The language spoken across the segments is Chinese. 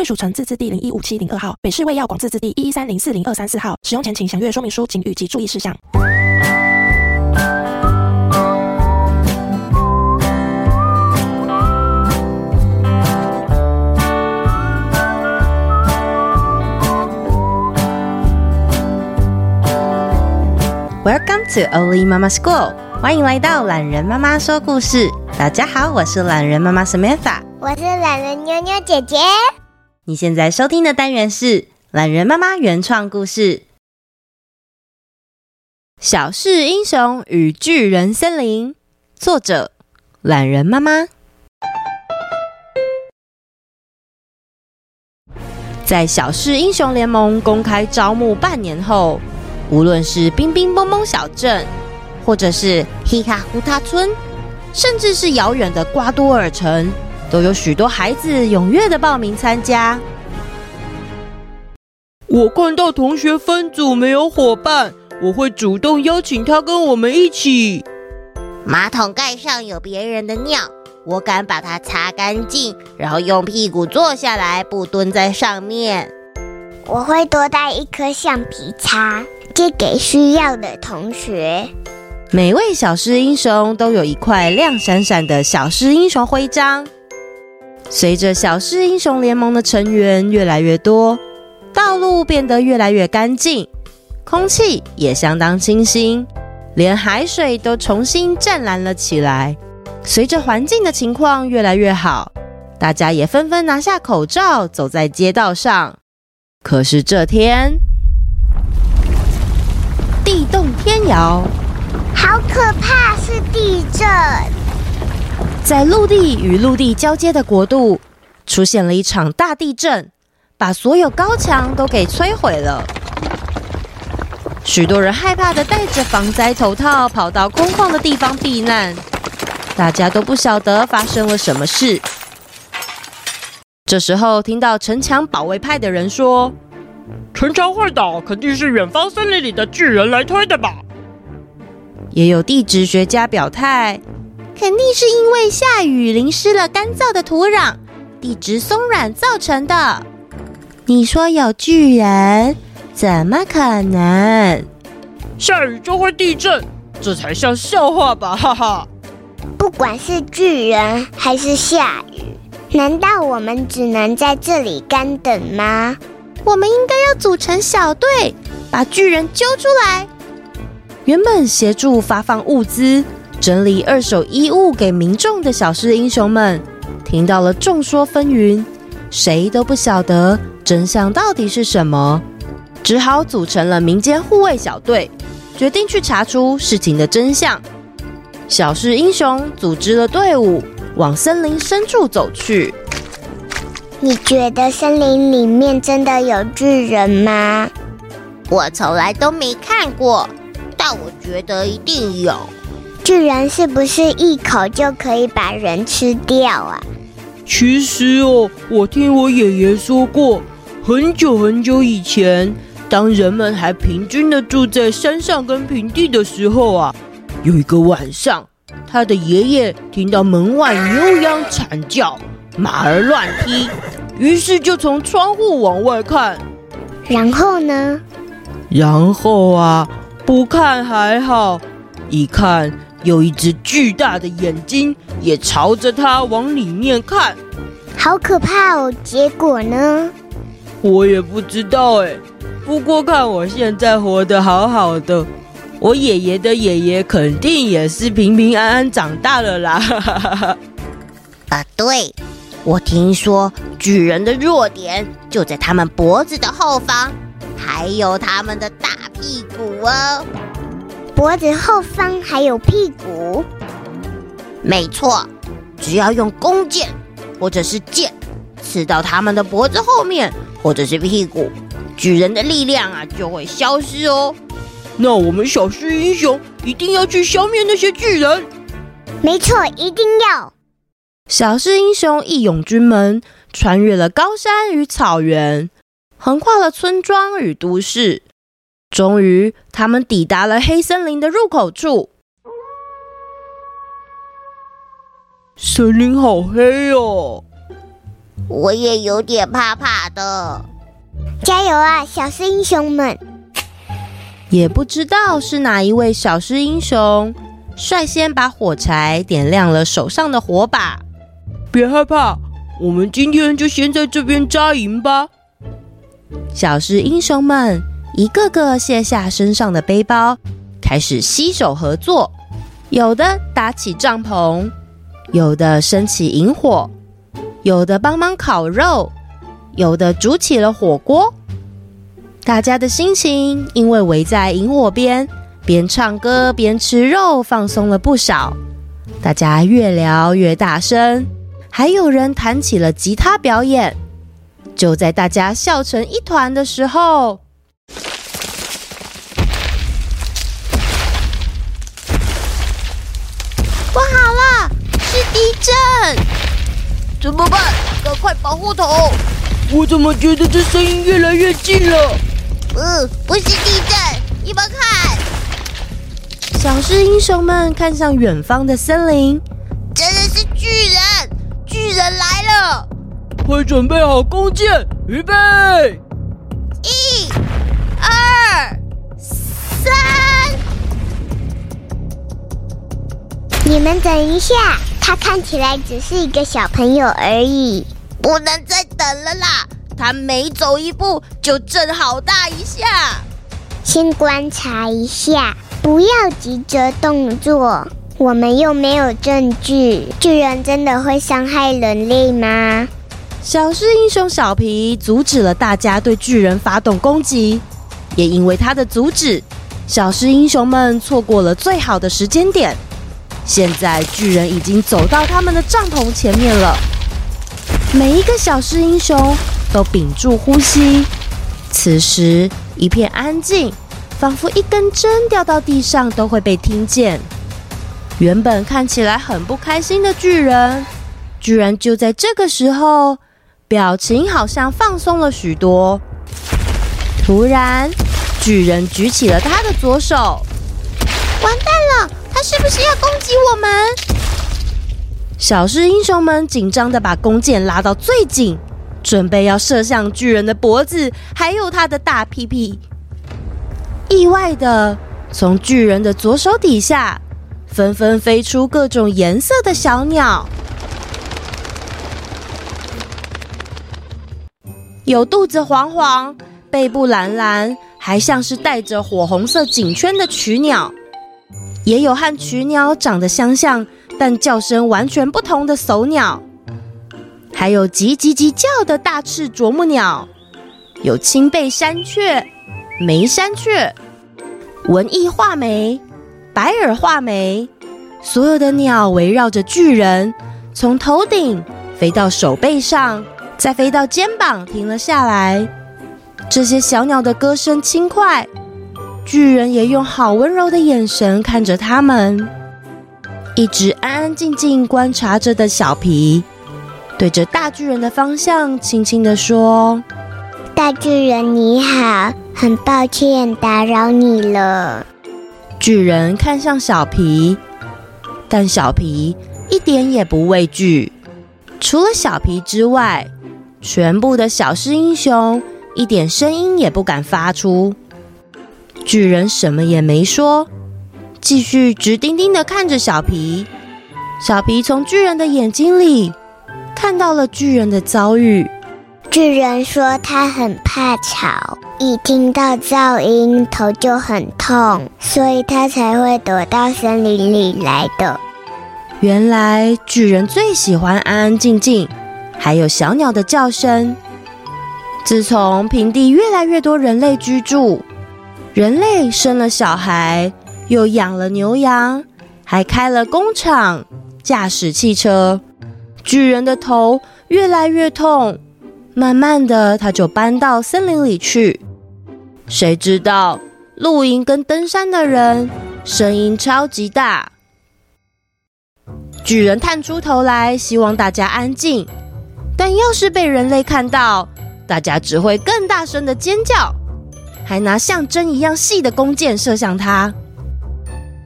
贵属城自治地零一五七零二号，北市卫药广自治地一一三零四零二三四号。使用前请详阅说明书、警语及注意事项。Welcome to Oli Mama School，欢迎来到懒人妈妈说故事。大家好，我是懒人妈妈 Samantha，我是懒人妞妞姐姐。你现在收听的单元是懒人妈妈原创故事《小事英雄与巨人森林》，作者懒人妈妈。在小事英雄联盟公开招募半年后。无论是冰冰蹦蹦小镇，或者是黑卡胡塔村，甚至是遥远的瓜多尔城，都有许多孩子踊跃的报名参加。我看到同学分组没有伙伴，我会主动邀请他跟我们一起。马桶盖上有别人的尿，我敢把它擦干净，然后用屁股坐下来，不蹲在上面。我会多带一颗橡皮擦。借给需要的同学。每位小狮英雄都有一块亮闪闪的小狮英雄徽章。随着小狮英雄联盟的成员越来越多，道路变得越来越干净，空气也相当清新，连海水都重新湛蓝了起来。随着环境的情况越来越好，大家也纷纷拿下口罩，走在街道上。可是这天。地动天摇，好可怕！是地震。在陆地与陆地交接的国度，出现了一场大地震，把所有高墙都给摧毁了。许多人害怕的戴着防灾头套，跑到空旷的地方避难。大家都不晓得发生了什么事。这时候，听到城墙保卫派的人说。城墙会倒，肯定是远方森林里的巨人来推的吧？也有地质学家表态，肯定是因为下雨淋湿了干燥的土壤，地质松软造成的。你说有巨人？怎么可能？下雨就会地震，这才像笑话吧？哈哈！不管是巨人还是下雨，难道我们只能在这里干等吗？我们应该要组成小队，把巨人揪出来。原本协助发放物资、整理二手衣物给民众的小事英雄们，听到了众说纷纭，谁都不晓得真相到底是什么，只好组成了民间护卫小队，决定去查出事情的真相。小事英雄组织了队伍，往森林深处走去。你觉得森林里面真的有巨人吗？我从来都没看过，但我觉得一定有。巨人是不是一口就可以把人吃掉啊？其实哦，我听我爷爷说过，很久很久以前，当人们还平均的住在山上跟平地的时候啊，有一个晚上，他的爷爷听到门外牛羊惨叫。马儿乱踢，于是就从窗户往外看。然后呢？然后啊，不看还好，一看有一只巨大的眼睛也朝着他往里面看，好可怕哦！结果呢？我也不知道哎。不过看我现在活得好好的，我爷爷的爷爷肯定也是平平安安长大了啦。啊，对。我听说巨人的弱点就在他们脖子的后方，还有他们的大屁股哦。脖子后方还有屁股？没错，只要用弓箭或者是箭刺到他们的脖子后面或者是屁股，巨人的力量啊就会消失哦。那我们小狮英雄一定要去消灭那些巨人。没错，一定要。小狮英雄义勇军们穿越了高山与草原，横跨了村庄与都市，终于，他们抵达了黑森林的入口处。森林好黑哦，我也有点怕怕的。加油啊，小狮英雄们！也不知道是哪一位小狮英雄率先把火柴点亮了手上的火把。别害怕，我们今天就先在这边扎营吧。小狮英雄们一个个卸下身上的背包，开始携手合作，有的搭起帐篷。有的升起营火，有的帮忙烤肉，有的煮起了火锅。大家的心情因为围在营火边，边唱歌边吃肉，放松了不少。大家越聊越大声，还有人弹起了吉他表演。就在大家笑成一团的时候，地震！怎么办？赶快保护头！我怎么觉得这声音越来越近了？嗯，不是地震，你们看！小狮英雄们看向远方的森林，真的是巨人！巨人来了！快准备好弓箭，预备！你们等一下。他看起来只是一个小朋友而已，不能再等了啦！他每走一步就震好大一下。先观察一下，不要急着动作。我们又没有证据，巨人真的会伤害人类吗？小狮英雄小皮阻止了大家对巨人发动攻击，也因为他的阻止，小狮英雄们错过了最好的时间点。现在巨人已经走到他们的帐篷前面了，每一个小狮英雄都屏住呼吸。此时一片安静，仿佛一根针掉到地上都会被听见。原本看起来很不开心的巨人，居然就在这个时候，表情好像放松了许多。突然，巨人举起了他的左手，完蛋了！他是不是要攻击我们？小狮英雄们紧张的把弓箭拉到最紧，准备要射向巨人的脖子，还有他的大屁屁。意外的，从巨人的左手底下，纷纷飞出各种颜色的小鸟，有肚子黄黄、背部蓝蓝，还像是带着火红色颈圈的曲鸟。也有和鴝鸟长得相像，但叫声完全不同的叟鸟，还有叽叽叽叫的大翅啄木鸟，有青背山雀、眉山雀、文艺画眉、白耳画眉，所有的鸟围绕着巨人，从头顶飞到手背上，再飞到肩膀停了下来。这些小鸟的歌声轻快。巨人也用好温柔的眼神看着他们，一直安安静静观察着的小皮，对着大巨人的方向轻轻地说：“大巨人你好，很抱歉打扰你了。”巨人看向小皮，但小皮一点也不畏惧。除了小皮之外，全部的小狮英雄一点声音也不敢发出。巨人什么也没说，继续直盯盯的看着小皮。小皮从巨人的眼睛里看到了巨人的遭遇。巨人说他很怕吵，一听到噪音头就很痛，所以他才会躲到森林里来的。原来巨人最喜欢安安静静，还有小鸟的叫声。自从平地越来越多人类居住。人类生了小孩，又养了牛羊，还开了工厂，驾驶汽车。巨人的头越来越痛，慢慢的他就搬到森林里去。谁知道露营跟登山的人声音超级大。巨人探出头来，希望大家安静。但要是被人类看到，大家只会更大声的尖叫，还拿像针一样细的弓箭射向他。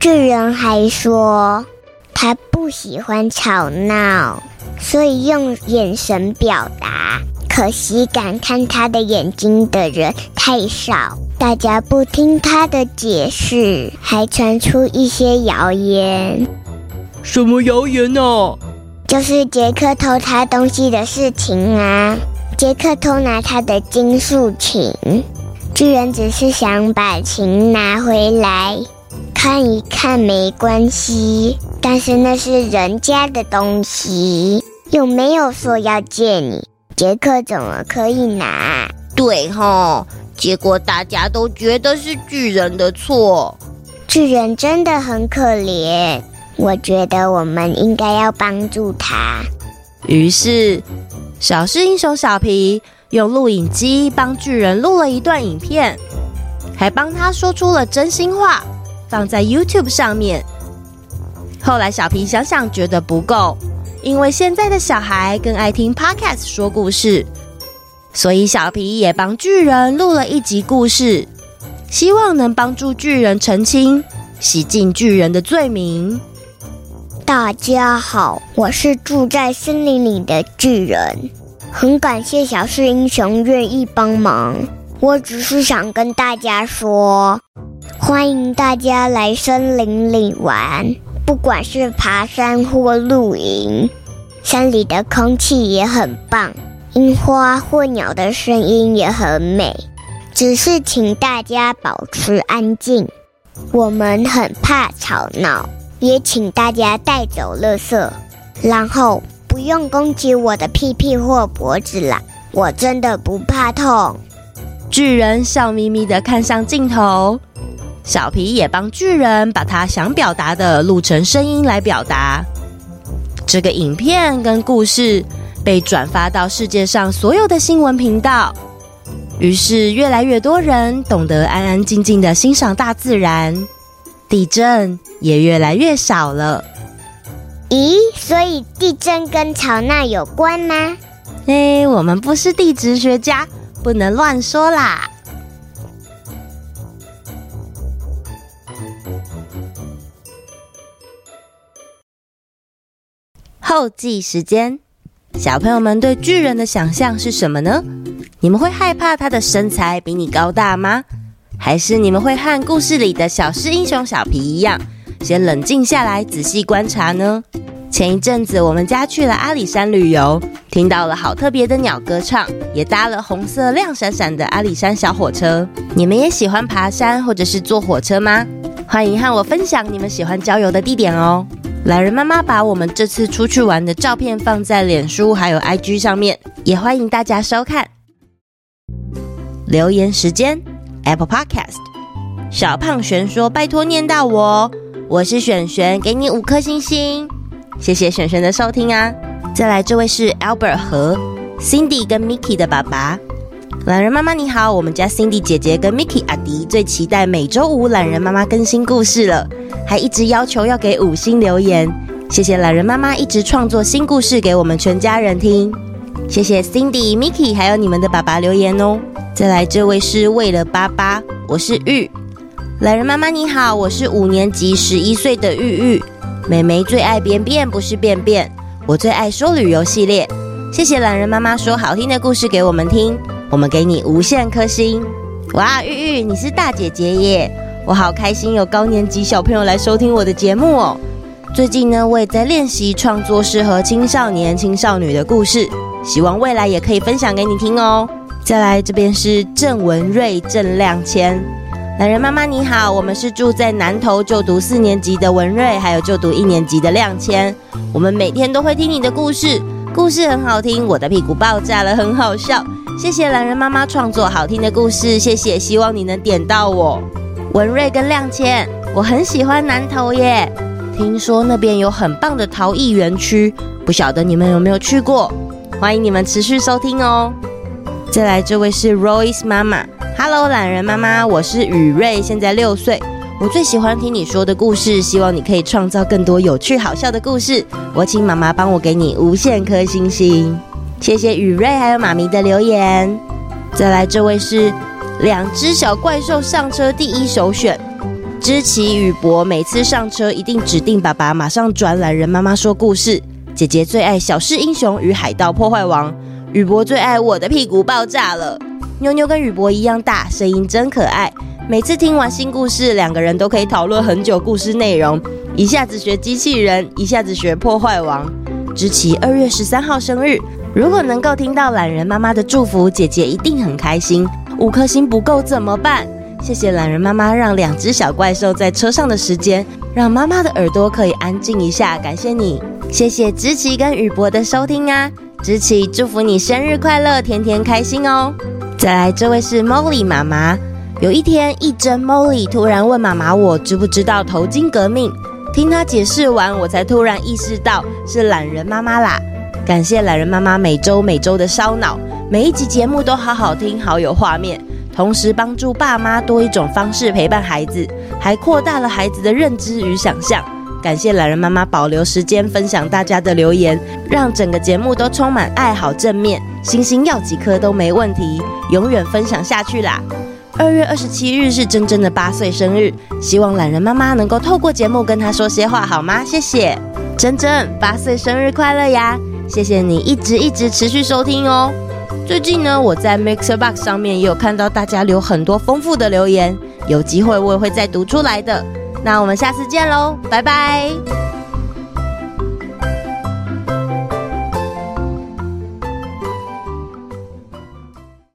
巨人还说他不喜欢吵闹，所以用眼神表达。可惜敢看他的眼睛的人太少，大家不听他的解释，还传出一些谣言。什么谣言呢？就是杰克偷他东西的事情啊！杰克偷拿他的金属琴，巨人只是想把琴拿回来看一看，没关系。但是那是人家的东西，又没有说要借你，杰克怎么可以拿？对吼，结果大家都觉得是巨人的错。巨人真的很可怜。我觉得我们应该要帮助他。于是，小狮英雄小皮用录影机帮巨人录了一段影片，还帮他说出了真心话，放在 YouTube 上面。后来，小皮想想觉得不够，因为现在的小孩更爱听 Podcast 说故事，所以小皮也帮巨人录了一集故事，希望能帮助巨人澄清，洗净巨人的罪名。大家好，我是住在森林里的巨人，很感谢小狮英雄愿意帮忙。我只是想跟大家说，欢迎大家来森林里玩，不管是爬山或露营，山里的空气也很棒，樱花或鸟的声音也很美。只是请大家保持安静，我们很怕吵闹。也请大家带走垃圾，然后不用攻击我的屁屁或脖子啦，我真的不怕痛。巨人笑眯眯的看向镜头，小皮也帮巨人把他想表达的录成声音来表达。这个影片跟故事被转发到世界上所有的新闻频道，于是越来越多人懂得安安静静的欣赏大自然。地震也越来越少了。咦，所以地震跟吵闹有关吗？哎，我们不是地质学家，不能乱说啦。后记时间，小朋友们对巨人的想象是什么呢？你们会害怕他的身材比你高大吗？还是你们会和故事里的小狮英雄小皮一样，先冷静下来仔细观察呢？前一阵子我们家去了阿里山旅游，听到了好特别的鸟歌唱，也搭了红色亮闪闪的阿里山小火车。你们也喜欢爬山或者是坐火车吗？欢迎和我分享你们喜欢郊游的地点哦。懒人妈妈把我们这次出去玩的照片放在脸书还有 IG 上面，也欢迎大家收看。留言时间。Apple Podcast，小胖璇说：“拜托念到我哦，我是璇璇，给你五颗星星，谢谢璇璇的收听啊。”再来，这位是 Albert 和 Cindy 跟 Mickey 的爸爸。懒人妈妈你好，我们家 Cindy 姐姐跟 Mickey 阿迪最期待每周五懒人妈妈更新故事了，还一直要求要给五星留言，谢谢懒人妈妈一直创作新故事给我们全家人听，谢谢 Cindy、Mickey 还有你们的爸爸留言哦。再来，这位是为了爸爸，我是玉。懒人妈妈你好，我是五年级十一岁的玉玉。妹妹最爱便便，不是便便。我最爱说旅游系列。谢谢懒人妈妈说好听的故事给我们听，我们给你无限颗星。哇，玉玉你是大姐姐耶，我好开心有高年级小朋友来收听我的节目哦。最近呢，我也在练习创作适合青少年、青少女的故事，希望未来也可以分享给你听哦。再来，这边是郑文瑞、郑亮谦。榄仁妈妈你好，我们是住在南投就读四年级的文瑞，还有就读一年级的亮千。我们每天都会听你的故事，故事很好听，我的屁股爆炸了，很好笑。谢谢榄仁妈妈创作好听的故事，谢谢，希望你能点到我。文瑞跟亮千，我很喜欢南投耶，听说那边有很棒的陶艺园区，不晓得你们有没有去过？欢迎你们持续收听哦。再来，这位是 Royce 妈妈，Hello，榄仁妈妈，我是雨瑞，现在六岁。我最喜欢听你说的故事，希望你可以创造更多有趣好笑的故事。我请妈妈帮我给你无限颗星星，谢谢雨瑞还有妈咪的留言。再来，这位是两只小怪兽上车第一首选，知奇雨博每次上车一定指定爸爸马上转懒人妈妈说故事。姐姐最爱小狮英雄与海盗破坏王。雨博最爱我的屁股爆炸了，妞妞跟雨博一样大，声音真可爱。每次听完新故事，两个人都可以讨论很久故事内容，一下子学机器人，一下子学破坏王。芝奇二月十三号生日，如果能够听到懒人妈妈的祝福，姐姐一定很开心。五颗星不够怎么办？谢谢懒人妈妈让两只小怪兽在车上的时间，让妈妈的耳朵可以安静一下，感谢你。谢谢芝奇跟雨博的收听啊。芝奇，祝福你生日快乐，天天开心哦！再来，这位是 Molly 妈妈。有一天，一真 Molly 突然问妈妈：“我知不知道头巾革命？”听她解释完，我才突然意识到是懒人妈妈啦。感谢懒人妈妈每周每周的烧脑，每一集节目都好好听，好有画面，同时帮助爸妈多一种方式陪伴孩子，还扩大了孩子的认知与想象。感谢懒人妈妈保留时间分享大家的留言，让整个节目都充满爱好正面，星星要几颗都没问题，永远分享下去啦！二月二十七日是珍珍的八岁生日，希望懒人妈妈能够透过节目跟她说些话好吗？谢谢珍珍，八岁生日快乐呀！谢谢你一直一直持续收听哦。最近呢，我在 Mixer Box 上面也有看到大家留很多丰富的留言，有机会我也会再读出来的。那我们下次见喽，拜拜。